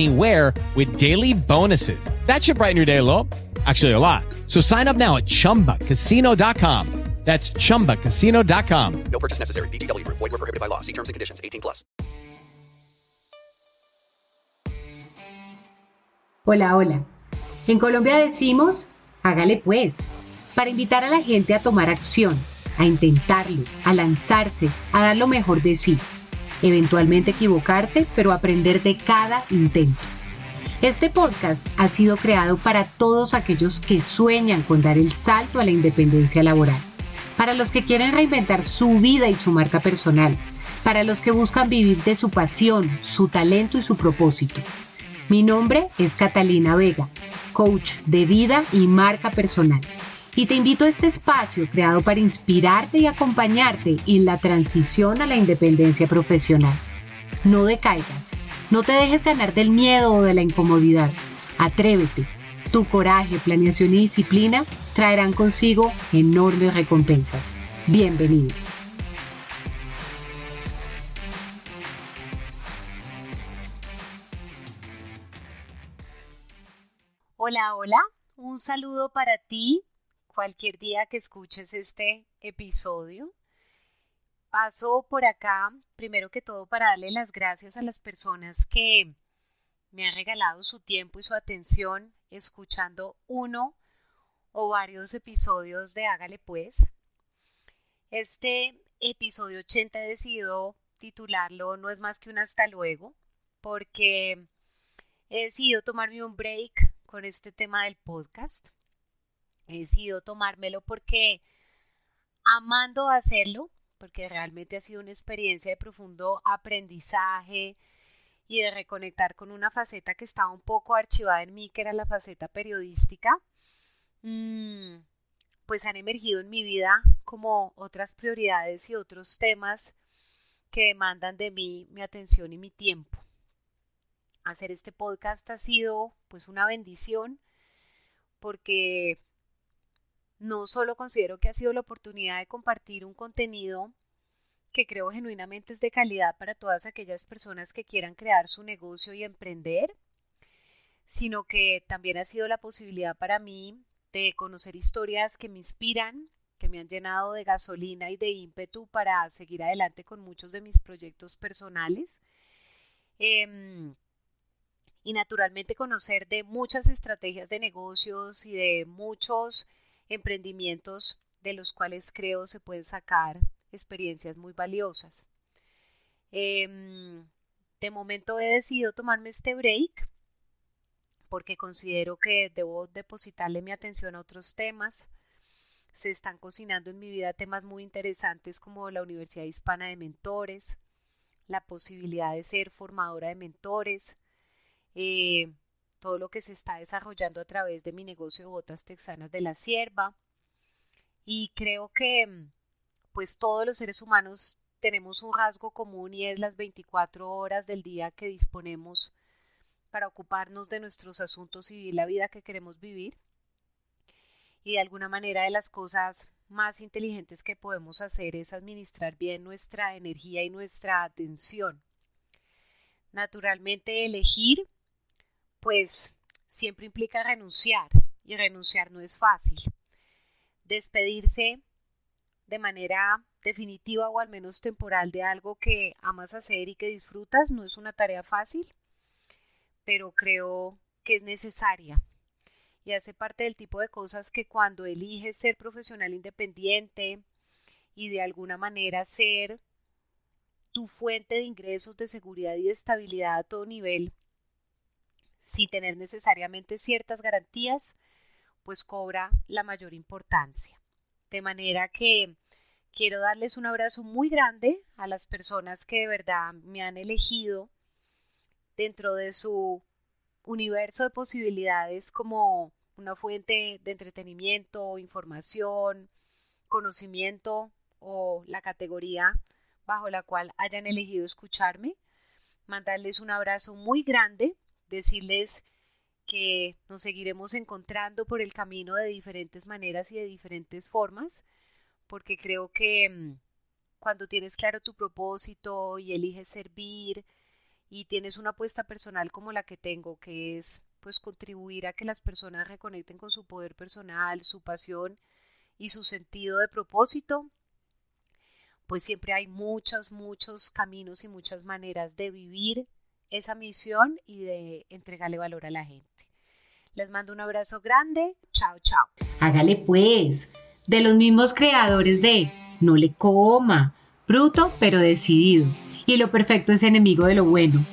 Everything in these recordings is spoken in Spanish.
anywhere with daily bonuses. That should brighten your day a little. Actually, a lot. So sign up now at chumbacasino.com. That's chumbacasino.com. No purchase necessary. VGW Group. Void were prohibited by law. See terms and conditions. 18 plus. Hola, hola. En Colombia decimos, hágale pues, para invitar a la gente a tomar acción, a intentarlo, a lanzarse, a dar lo mejor de sí, eventualmente equivocarse, pero aprender de cada intento. Este podcast ha sido creado para todos aquellos que sueñan con dar el salto a la independencia laboral, para los que quieren reinventar su vida y su marca personal, para los que buscan vivir de su pasión, su talento y su propósito. Mi nombre es Catalina Vega, coach de vida y marca personal. Y te invito a este espacio creado para inspirarte y acompañarte en la transición a la independencia profesional. No decaigas, no te dejes ganar del miedo o de la incomodidad. Atrévete. Tu coraje, planeación y disciplina traerán consigo enormes recompensas. Bienvenido. Hola, hola. Un saludo para ti cualquier día que escuches este episodio. Paso por acá, primero que todo, para darle las gracias a las personas que me han regalado su tiempo y su atención escuchando uno o varios episodios de Hágale pues. Este episodio 80 he decidido titularlo No es más que un hasta luego, porque he decidido tomarme un break con este tema del podcast. He decidido tomármelo porque amando hacerlo, porque realmente ha sido una experiencia de profundo aprendizaje y de reconectar con una faceta que estaba un poco archivada en mí, que era la faceta periodística, mm, pues han emergido en mi vida como otras prioridades y otros temas que demandan de mí mi atención y mi tiempo. Hacer este podcast ha sido pues una bendición porque no solo considero que ha sido la oportunidad de compartir un contenido que creo genuinamente es de calidad para todas aquellas personas que quieran crear su negocio y emprender, sino que también ha sido la posibilidad para mí de conocer historias que me inspiran, que me han llenado de gasolina y de ímpetu para seguir adelante con muchos de mis proyectos personales. Eh, y naturalmente conocer de muchas estrategias de negocios y de muchos emprendimientos de los cuales creo se pueden sacar experiencias muy valiosas. Em, de momento he decidido tomarme este break porque considero que debo depositarle mi atención a otros temas. Se están cocinando en mi vida temas muy interesantes como la Universidad Hispana de Mentores, la posibilidad de ser formadora de mentores, eh, todo lo que se está desarrollando a través de mi negocio de botas texanas de la sierva. Y creo que mm, pues todos los seres humanos tenemos un rasgo común y es las 24 horas del día que disponemos para ocuparnos de nuestros asuntos y vivir la vida que queremos vivir. Y de alguna manera de las cosas más inteligentes que podemos hacer es administrar bien nuestra energía y nuestra atención. Naturalmente elegir pues siempre implica renunciar y renunciar no es fácil. Despedirse de manera definitiva o al menos temporal de algo que amas hacer y que disfrutas no es una tarea fácil, pero creo que es necesaria y hace parte del tipo de cosas que cuando eliges ser profesional independiente y de alguna manera ser tu fuente de ingresos, de seguridad y de estabilidad a todo nivel, sin tener necesariamente ciertas garantías, pues cobra la mayor importancia. De manera que quiero darles un abrazo muy grande a las personas que de verdad me han elegido dentro de su universo de posibilidades como una fuente de entretenimiento, información, conocimiento o la categoría bajo la cual hayan elegido escucharme. Mandarles un abrazo muy grande, decirles que nos seguiremos encontrando por el camino de diferentes maneras y de diferentes formas, porque creo que mm, cuando tienes claro tu propósito y eliges servir y tienes una apuesta personal como la que tengo, que es pues contribuir a que las personas reconecten con su poder personal, su pasión y su sentido de propósito, pues siempre hay muchos, muchos caminos y muchas maneras de vivir esa misión y de entregarle valor a la gente. Les mando un abrazo grande. Chao, chao. Hágale pues, de los mismos creadores de No le coma, bruto pero decidido. Y lo perfecto es enemigo de lo bueno.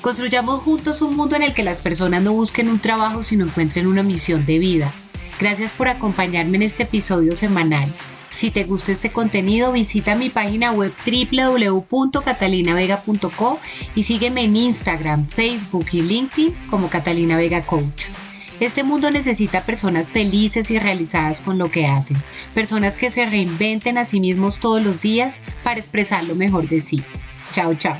Construyamos juntos un mundo en el que las personas no busquen un trabajo sino encuentren una misión de vida. Gracias por acompañarme en este episodio semanal. Si te gusta este contenido, visita mi página web www.catalinavega.co y sígueme en Instagram, Facebook y LinkedIn como Catalina Vega Coach. Este mundo necesita personas felices y realizadas con lo que hacen, personas que se reinventen a sí mismos todos los días para expresar lo mejor de sí. Chao, chao.